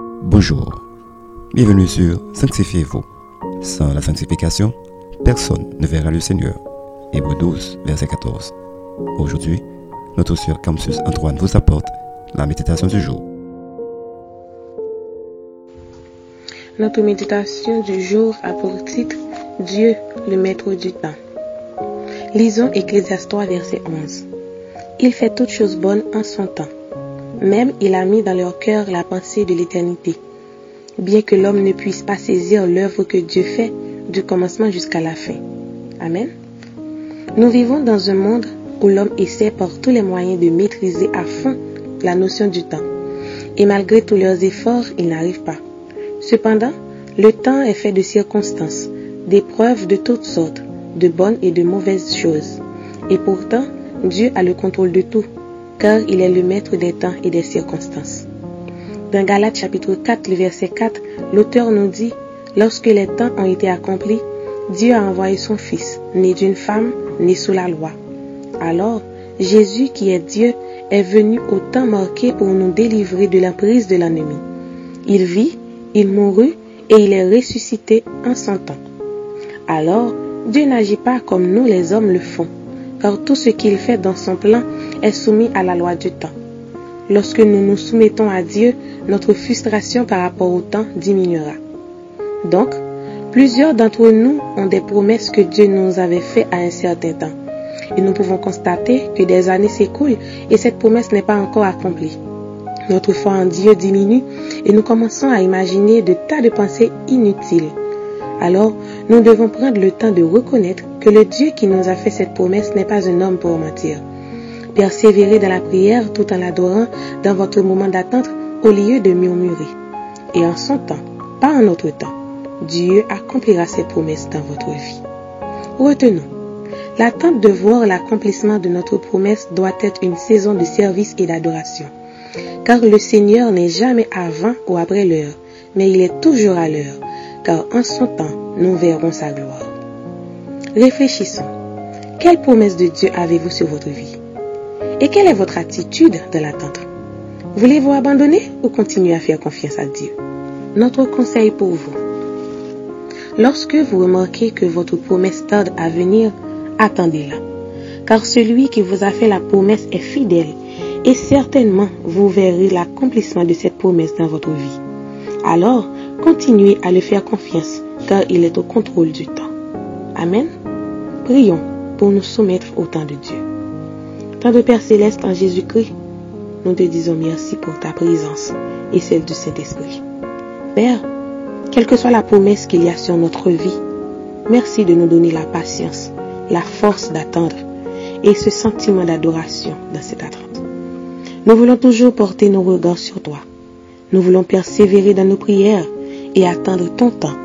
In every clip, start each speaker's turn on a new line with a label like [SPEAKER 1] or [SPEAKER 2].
[SPEAKER 1] Bonjour, bienvenue sur Sanctifiez-vous. Sans la sanctification, personne ne verra le Seigneur. Hébreu 12, verset 14. Aujourd'hui, notre sœur Campus Antoine vous apporte la méditation du jour.
[SPEAKER 2] Notre méditation du jour a pour titre Dieu, le maître du temps. Lisons Ecclésiaste 3, verset 11. Il fait toutes choses bonnes en son temps. Même il a mis dans leur cœur la pensée de l'éternité. Bien que l'homme ne puisse pas saisir l'œuvre que Dieu fait du commencement jusqu'à la fin. Amen. Nous vivons dans un monde où l'homme essaie par tous les moyens de maîtriser à fond la notion du temps. Et malgré tous leurs efforts, ils n'arrivent pas. Cependant, le temps est fait de circonstances, d'épreuves de toutes sortes, de bonnes et de mauvaises choses. Et pourtant, Dieu a le contrôle de tout, car il est le maître des temps et des circonstances. Dans Galates chapitre 4, le verset 4, l'auteur nous dit, Lorsque les temps ont été accomplis, Dieu a envoyé son Fils, né d'une femme, né sous la loi. Alors, Jésus, qui est Dieu, est venu au temps marqué pour nous délivrer de l'emprise de l'ennemi. Il vit, il mourut et il est ressuscité en son temps. Alors, Dieu n'agit pas comme nous les hommes le font, car tout ce qu'il fait dans son plan est soumis à la loi du temps. Lorsque nous nous soumettons à Dieu, notre frustration par rapport au temps diminuera. Donc, plusieurs d'entre nous ont des promesses que Dieu nous avait faites à un certain temps. Et nous pouvons constater que des années s'écoulent et cette promesse n'est pas encore accomplie. Notre foi en Dieu diminue et nous commençons à imaginer de tas de pensées inutiles. Alors, nous devons prendre le temps de reconnaître que le Dieu qui nous a fait cette promesse n'est pas un homme pour mentir. Persévérez dans la prière tout en l'adorant dans votre moment d'attente au lieu de murmurer. Et en son temps, pas en notre temps, Dieu accomplira ses promesses dans votre vie. Retenons, l'attente de voir l'accomplissement de notre promesse doit être une saison de service et d'adoration. Car le Seigneur n'est jamais avant ou après l'heure, mais il est toujours à l'heure, car en son temps, nous verrons sa gloire. Réfléchissons. Quelle promesse de Dieu avez-vous sur votre vie? Et quelle est votre attitude de l'attente Voulez-vous abandonner ou continuer à faire confiance à Dieu? Notre conseil pour vous. Lorsque vous remarquez que votre promesse tarde à venir, attendez-la. Car celui qui vous a fait la promesse est fidèle et certainement vous verrez l'accomplissement de cette promesse dans votre vie. Alors, continuez à le faire confiance car il est au contrôle du temps. Amen. Prions pour nous soumettre au temps de Dieu. Tant de Père céleste en Jésus-Christ, nous te disons merci pour ta présence et celle du Saint-Esprit. Père, quelle que soit la promesse qu'il y a sur notre vie, merci de nous donner la patience, la force d'attendre et ce sentiment d'adoration dans cette attente. Nous voulons toujours porter nos regards sur toi. Nous voulons persévérer dans nos prières et attendre ton temps,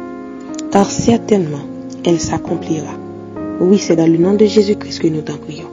[SPEAKER 2] car certainement elle s'accomplira. Oui, c'est dans le nom de Jésus-Christ que nous t'en prions.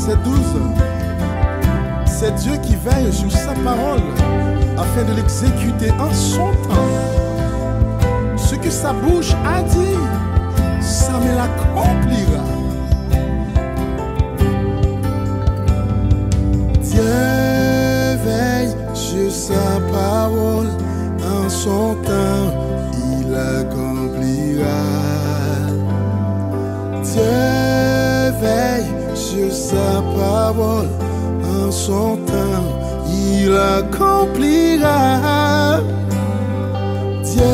[SPEAKER 3] Verset 12, c'est Dieu qui veille sur sa parole afin de l'exécuter en son temps. Ce que sa bouche a dit, ça me l'accomplira. Dieu veille sur sa parole en son temps, en son temps, il accomplira. Dieu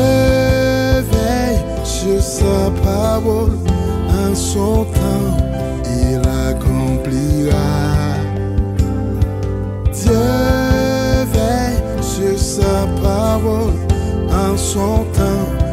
[SPEAKER 3] veille sur sa parole en son temps, il accomplira. Dieu veille sur sa parole en son temps.